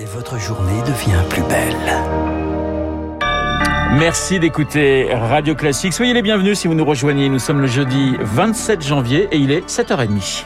et votre journée devient plus belle. Merci d'écouter Radio Classique. Soyez les bienvenus si vous nous rejoignez. Nous sommes le jeudi 27 janvier et il est 7h30.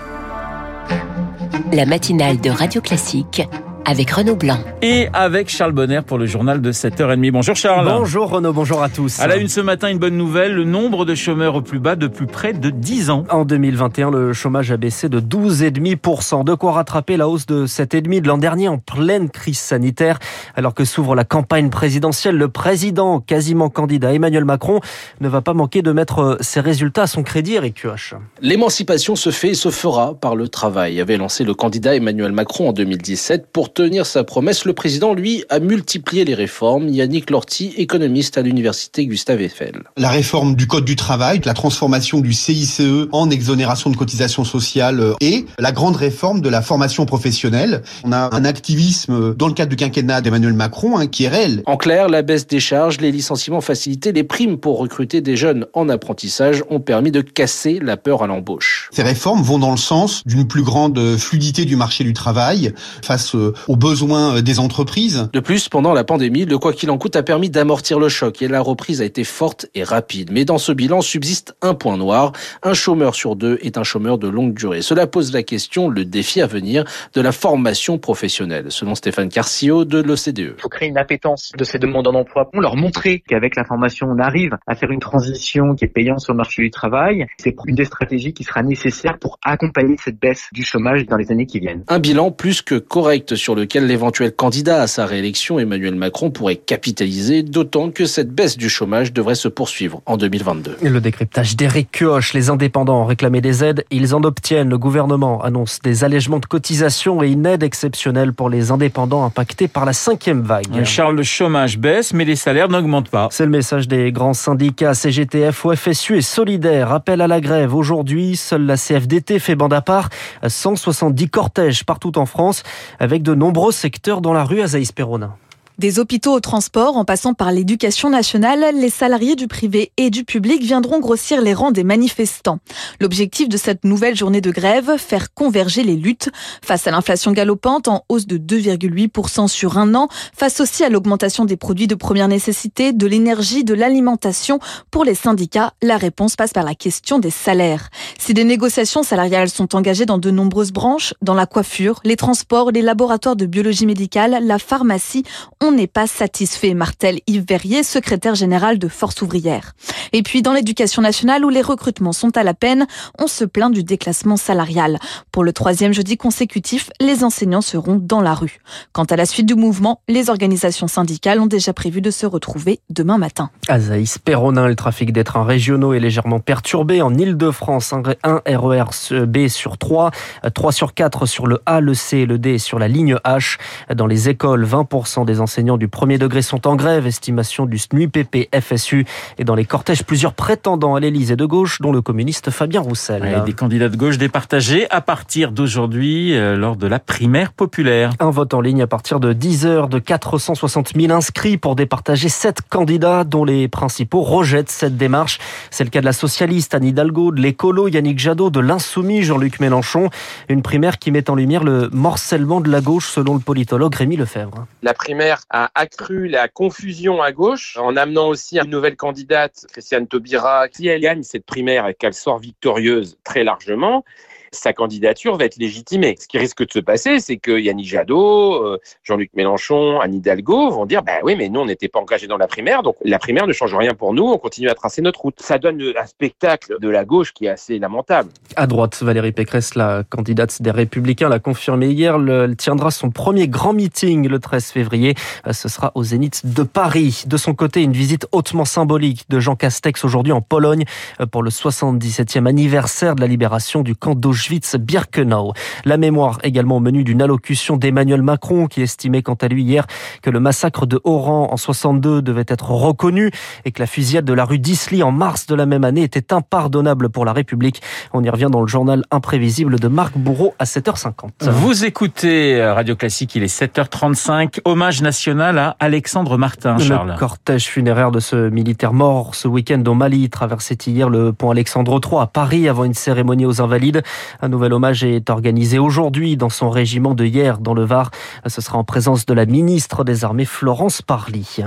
La matinale de Radio Classique avec Renaud Blanc. Et avec Charles Bonner pour le journal de 7h30. Bonjour Charles. Bonjour Renaud, bonjour à tous. À la une ce matin, une bonne nouvelle, le nombre de chômeurs au plus bas depuis près de 10 ans. En 2021, le chômage a baissé de 12,5%. De quoi rattraper la hausse de 7,5% de l'an dernier en pleine crise sanitaire. Alors que s'ouvre la campagne présidentielle, le président, quasiment candidat Emmanuel Macron, ne va pas manquer de mettre ses résultats à son crédit, Eric Kioch. L'émancipation se fait et se fera par le travail, avait lancé le candidat Emmanuel Macron en 2017 pour tenir sa promesse, le président, lui, a multiplié les réformes. Yannick Lorty, économiste à l'université Gustave Eiffel. La réforme du Code du travail, la transformation du CICE en exonération de cotisations sociales et la grande réforme de la formation professionnelle. On a un activisme dans le cadre du quinquennat d'Emmanuel Macron hein, qui est réel. En clair, la baisse des charges, les licenciements facilités, les primes pour recruter des jeunes en apprentissage ont permis de casser la peur à l'embauche. Ces réformes vont dans le sens d'une plus grande fluidité du marché du travail face aux besoins des entreprises. De plus, pendant la pandémie, le quoi qu'il en coûte a permis d'amortir le choc et la reprise a été forte et rapide. Mais dans ce bilan subsiste un point noir. Un chômeur sur deux est un chômeur de longue durée. Cela pose la question, le défi à venir de la formation professionnelle. Selon Stéphane Carcio de l'OCDE. Il faut créer une appétence de ces demandeurs d'emploi pour leur montrer qu'avec la formation, on arrive à faire une transition qui est payante sur le marché du travail. C'est une des stratégies qui sera nécessaire pour accompagner cette baisse du chômage dans les années qui viennent. Un bilan plus que correct sur lequel l'éventuel candidat à sa réélection, Emmanuel Macron, pourrait capitaliser, d'autant que cette baisse du chômage devrait se poursuivre en 2022. Et le décryptage d'Éric Kioch, les indépendants ont réclamé des aides, ils en obtiennent. Le gouvernement annonce des allègements de cotisations et une aide exceptionnelle pour les indépendants impactés par la cinquième vague. Charles, le chômage baisse, mais les salaires n'augmentent pas. C'est le message des grands syndicats CGTF, OFSU et Solidaire. Appel à la grève. Aujourd'hui, seule la CFDT fait bande à part. 170 cortèges partout en France, avec de nombreux secteurs dans la rue Azaïs Perona. Des hôpitaux au transport, en passant par l'éducation nationale, les salariés du privé et du public viendront grossir les rangs des manifestants. L'objectif de cette nouvelle journée de grève, faire converger les luttes face à l'inflation galopante en hausse de 2,8% sur un an, face aussi à l'augmentation des produits de première nécessité, de l'énergie, de l'alimentation. Pour les syndicats, la réponse passe par la question des salaires. Si des négociations salariales sont engagées dans de nombreuses branches, dans la coiffure, les transports, les laboratoires de biologie médicale, la pharmacie, n'est pas satisfait, martel Yves Verrier, secrétaire général de Force ouvrière. Et puis dans l'éducation nationale où les recrutements sont à la peine, on se plaint du déclassement salarial. Pour le troisième jeudi consécutif, les enseignants seront dans la rue. Quant à la suite du mouvement, les organisations syndicales ont déjà prévu de se retrouver demain matin. Azaïs Perronin, le trafic des trains régionaux est légèrement perturbé. En Ile-de-France, un RER B sur 3, 3 sur 4 sur le A, le C et le D sur la ligne H. Dans les écoles, 20% des enseignants enseignants du premier degré sont en grève, estimation du SNUIPP FSU. Et dans les cortèges, plusieurs prétendants à l'Élysée de gauche, dont le communiste Fabien Roussel. Ouais, des candidats de gauche départagés à partir d'aujourd'hui euh, lors de la primaire populaire. Un vote en ligne à partir de 10 heures de 460 000 inscrits pour départager sept candidats dont les principaux rejettent cette démarche. C'est le cas de la socialiste Anne Hidalgo, de l'écolo Yannick Jadot, de l'insoumis Jean-Luc Mélenchon. Une primaire qui met en lumière le morcellement de la gauche selon le politologue Rémi Lefebvre. La primaire a accru la confusion à gauche en amenant aussi une nouvelle candidate, Christiane Taubira, qui elle gagne cette primaire et qu'elle sort victorieuse très largement sa candidature va être légitimée. Ce qui risque de se passer, c'est que Yannick Jadot, euh, Jean-Luc Mélenchon, Anne Hidalgo vont dire bah oui, mais nous, on n'était pas engagés dans la primaire, donc la primaire ne change rien pour nous, on continue à tracer notre route. Ça donne un spectacle de la gauche qui est assez lamentable. À droite, Valérie Pécresse, la candidate des Républicains, l'a confirmé hier. Elle tiendra son premier grand meeting le 13 février. Ce sera au Zénith de Paris. De son côté, une visite hautement symbolique de Jean Castex aujourd'hui en Pologne pour le 77e anniversaire de la libération du camp d'Auschwitz Auschwitz-Birkenau. La mémoire également au menu d'une allocution d'Emmanuel Macron qui estimait quant à lui hier que le massacre de Oran en 62 devait être reconnu et que la fusillade de la rue d'Isly en mars de la même année était impardonnable pour la République. On y revient dans le journal imprévisible de Marc Bourreau à 7h50. Vous écoutez Radio Classique, il est 7h35. Hommage national à Alexandre Martin, Charles. Le cortège funéraire de ce militaire mort ce week-end au Mali traversait hier le pont Alexandre III à Paris avant une cérémonie aux Invalides. Un nouvel hommage est organisé aujourd'hui dans son régiment de hier dans le Var. Ce sera en présence de la ministre des Armées Florence Parly.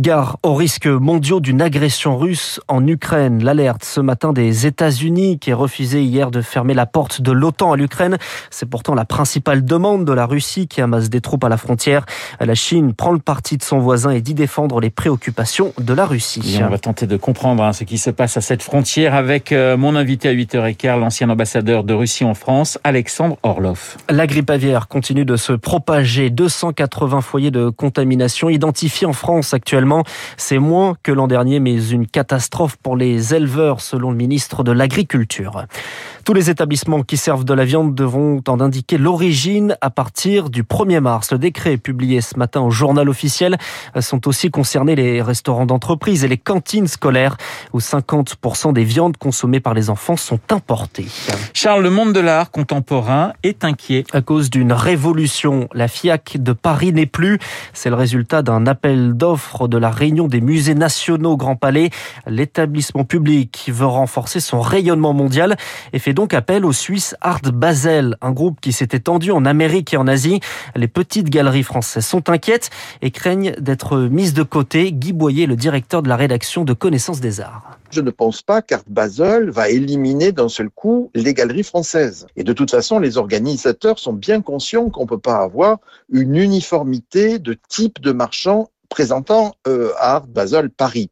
Gare aux risques mondiaux d'une agression russe en Ukraine. L'alerte ce matin des États-Unis qui a refusé hier de fermer la porte de l'OTAN à l'Ukraine. C'est pourtant la principale demande de la Russie qui amasse des troupes à la frontière. La Chine prend le parti de son voisin et dit défendre les préoccupations de la Russie. on va tenter de comprendre hein, ce qui se passe à cette frontière avec euh, mon invité à 8h15, l'ancien ambassadeur de Russie en France, Alexandre Orlov. La grippe aviaire continue de se propager. 280 foyers de contamination identifiés en France actuellement c'est moins que l'an dernier, mais une catastrophe pour les éleveurs, selon le ministre de l'Agriculture. Tous les établissements qui servent de la viande devront en indiquer l'origine à partir du 1er mars. Le décret publié ce matin au journal officiel sont aussi concernés les restaurants d'entreprise et les cantines scolaires où 50% des viandes consommées par les enfants sont importées. Charles, le monde de l'art contemporain est inquiet. À cause d'une révolution, la FIAC de Paris n'est plus. C'est le résultat d'un appel d'offres de la réunion des musées nationaux Grand Palais. L'établissement public veut renforcer son rayonnement mondial et fait donc appel aux Suisses Art Basel, un groupe qui s'est étendu en Amérique et en Asie. Les petites galeries françaises sont inquiètes et craignent d'être mises de côté. Guy Boyer, le directeur de la rédaction de Connaissance des Arts. Je ne pense pas qu'Art Basel va éliminer d'un seul coup les galeries françaises. Et de toute façon, les organisateurs sont bien conscients qu'on ne peut pas avoir une uniformité de type de marchand présentant euh, Art Basel Paris.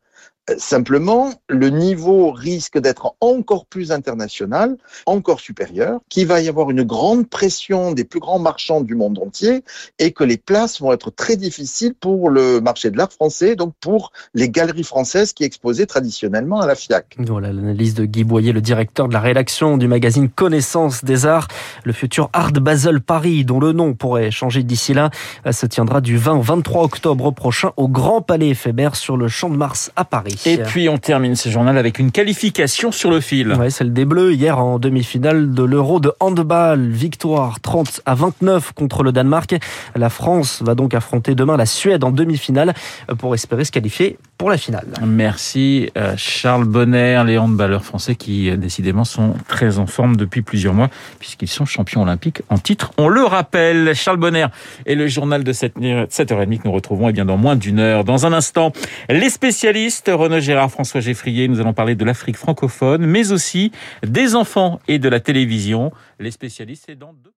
Simplement, le niveau risque d'être encore plus international, encore supérieur, qu'il va y avoir une grande pression des plus grands marchands du monde entier et que les places vont être très difficiles pour le marché de l'art français, donc pour les galeries françaises qui exposaient traditionnellement à la FIAC. Voilà l'analyse de Guy Boyer, le directeur de la rédaction du magazine Connaissance des Arts. Le futur Art Basel Paris, dont le nom pourrait changer d'ici là, se tiendra du 20 au 23 octobre prochain au Grand Palais éphémère sur le Champ de Mars à Paris. Et puis on termine ce journal avec une qualification sur le fil. Ouais, celle des Bleus hier en demi-finale de l'Euro de handball. Victoire 30 à 29 contre le Danemark. La France va donc affronter demain la Suède en demi-finale pour espérer se qualifier pour la finale. Merci euh, Charles Bonner, les handballeurs français qui euh, décidément sont très en forme depuis plusieurs mois puisqu'ils sont champions olympiques en titre. On le rappelle, Charles Bonner et le journal de 7h30 que nous retrouvons eh bien dans moins d'une heure. Dans un instant, les spécialistes, Gérard, François Geffrier, nous allons parler de l'Afrique francophone mais aussi des enfants et de la télévision. Les spécialistes, c'est dans deux